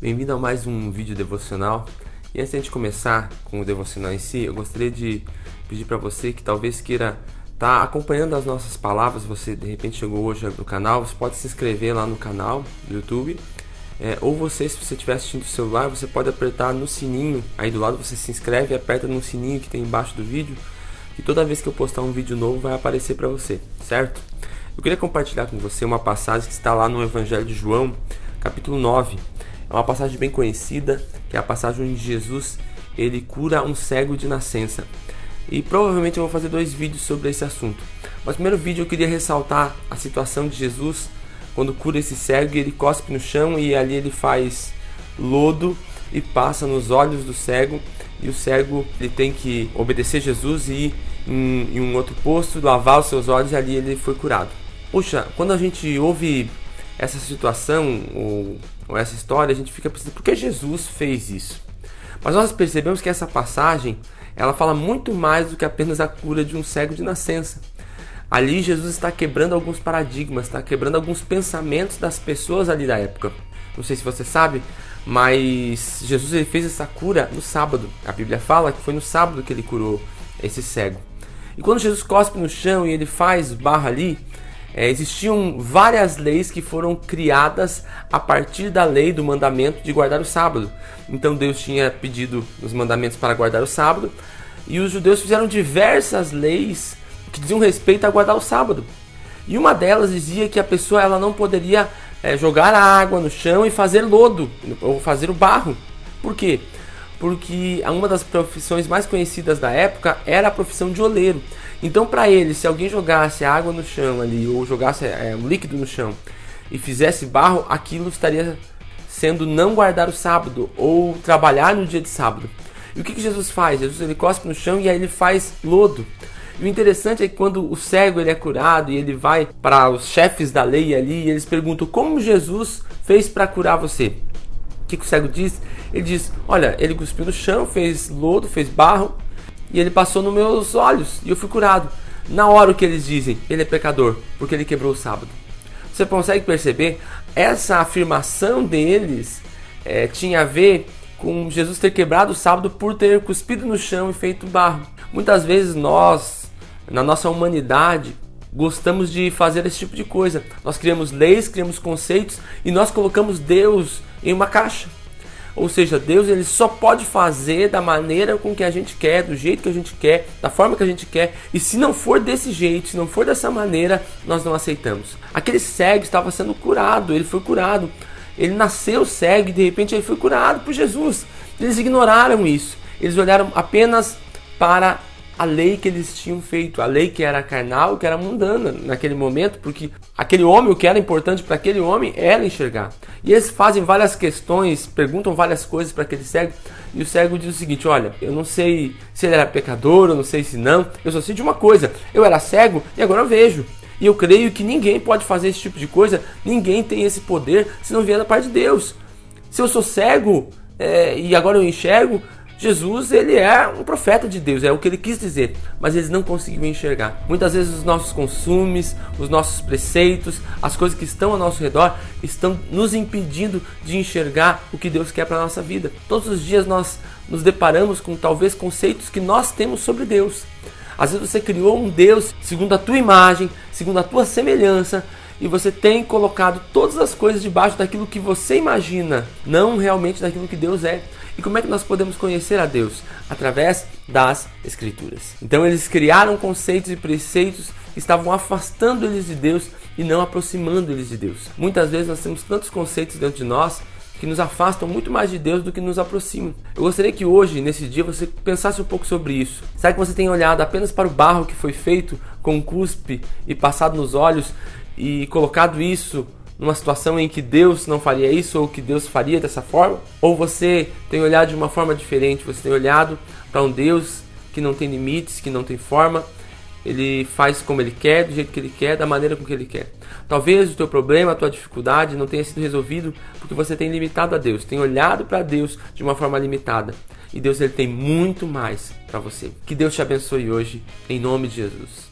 Bem-vindo a mais um vídeo devocional. E antes de a gente começar com o devocional em si, eu gostaria de pedir para você que talvez queira estar tá acompanhando as nossas palavras. Você de repente chegou hoje no canal, você pode se inscrever lá no canal do YouTube. É, ou você, se você estiver assistindo o celular, você pode apertar no sininho aí do lado, você se inscreve e aperta no sininho que tem embaixo do vídeo. E toda vez que eu postar um vídeo novo vai aparecer para você, certo? Eu queria compartilhar com você uma passagem que está lá no Evangelho de João, capítulo 9. É uma passagem bem conhecida, que é a passagem onde Jesus ele cura um cego de nascença. E provavelmente eu vou fazer dois vídeos sobre esse assunto. Mas primeiro vídeo eu queria ressaltar a situação de Jesus quando cura esse cego, ele cospe no chão e ali ele faz lodo e passa nos olhos do cego e o cego ele tem que obedecer Jesus e ir em, em um outro posto, lavar os seus olhos e ali ele foi curado. Puxa, quando a gente ouve essa situação ou, ou essa história, a gente fica pensando, por que Jesus fez isso? Mas nós percebemos que essa passagem, ela fala muito mais do que apenas a cura de um cego de nascença. Ali Jesus está quebrando alguns paradigmas, está quebrando alguns pensamentos das pessoas ali da época. Não sei se você sabe, mas Jesus ele fez essa cura no sábado. A Bíblia fala que foi no sábado que ele curou esse cego. E quando Jesus cospe no chão e ele faz barra ali, é, existiam várias leis que foram criadas a partir da lei do mandamento de guardar o sábado. Então Deus tinha pedido os mandamentos para guardar o sábado e os judeus fizeram diversas leis que diziam respeito a guardar o sábado. E uma delas dizia que a pessoa ela não poderia é, jogar a água no chão e fazer lodo ou fazer o barro. Por quê? Porque uma das profissões mais conhecidas da época era a profissão de oleiro. Então, para ele, se alguém jogasse água no chão ali, ou jogasse é, um líquido no chão e fizesse barro, aquilo estaria sendo não guardar o sábado ou trabalhar no dia de sábado. E o que, que Jesus faz? Jesus ele cospe no chão e aí ele faz lodo. E o interessante é que quando o cego ele é curado e ele vai para os chefes da lei ali, e eles perguntam como Jesus fez para curar você. Que, que o cego diz? Ele diz: Olha, ele cuspiu no chão, fez lodo, fez barro, e ele passou nos meus olhos e eu fui curado. Na hora o que eles dizem, ele é pecador, porque ele quebrou o sábado. Você consegue perceber? Essa afirmação deles é, tinha a ver com Jesus ter quebrado o sábado por ter cuspido no chão e feito barro. Muitas vezes nós, na nossa humanidade, gostamos de fazer esse tipo de coisa. Nós criamos leis, criamos conceitos e nós colocamos Deus em uma caixa. Ou seja, Deus ele só pode fazer da maneira com que a gente quer, do jeito que a gente quer, da forma que a gente quer. E se não for desse jeito, se não for dessa maneira, nós não aceitamos. Aquele cego estava sendo curado, ele foi curado. Ele nasceu cego e de repente ele foi curado por Jesus. Eles ignoraram isso. Eles olharam apenas para a lei que eles tinham feito, a lei que era carnal, que era mundana naquele momento, porque aquele homem, o que era importante para aquele homem era enxergar. E eles fazem várias questões, perguntam várias coisas para aquele cego, e o cego diz o seguinte: Olha, eu não sei se ele era pecador, eu não sei se não, eu só sei de uma coisa: eu era cego e agora eu vejo. E eu creio que ninguém pode fazer esse tipo de coisa, ninguém tem esse poder se não vier da parte de Deus. Se eu sou cego é, e agora eu enxergo, Jesus, ele é um profeta de Deus, é o que ele quis dizer, mas eles não conseguiam enxergar. Muitas vezes os nossos consumes, os nossos preceitos, as coisas que estão ao nosso redor estão nos impedindo de enxergar o que Deus quer para nossa vida. Todos os dias nós nos deparamos com talvez conceitos que nós temos sobre Deus. Às vezes você criou um Deus segundo a tua imagem, segundo a tua semelhança, e você tem colocado todas as coisas debaixo daquilo que você imagina, não realmente daquilo que Deus é. E como é que nós podemos conhecer a Deus? Através das Escrituras. Então eles criaram conceitos e preceitos que estavam afastando eles de Deus e não aproximando eles de Deus. Muitas vezes nós temos tantos conceitos dentro de nós que nos afastam muito mais de Deus do que nos aproximam. Eu gostaria que hoje, nesse dia, você pensasse um pouco sobre isso. Será que você tem olhado apenas para o barro que foi feito com cuspe e passado nos olhos e colocado isso numa situação em que Deus não faria isso ou que Deus faria dessa forma? Ou você tem olhado de uma forma diferente? Você tem olhado para um Deus que não tem limites, que não tem forma, ele faz como ele quer, do jeito que ele quer, da maneira com que ele quer. Talvez o teu problema, a tua dificuldade não tenha sido resolvido porque você tem limitado a Deus, tem olhado para Deus de uma forma limitada. E Deus ele tem muito mais para você. Que Deus te abençoe hoje, em nome de Jesus.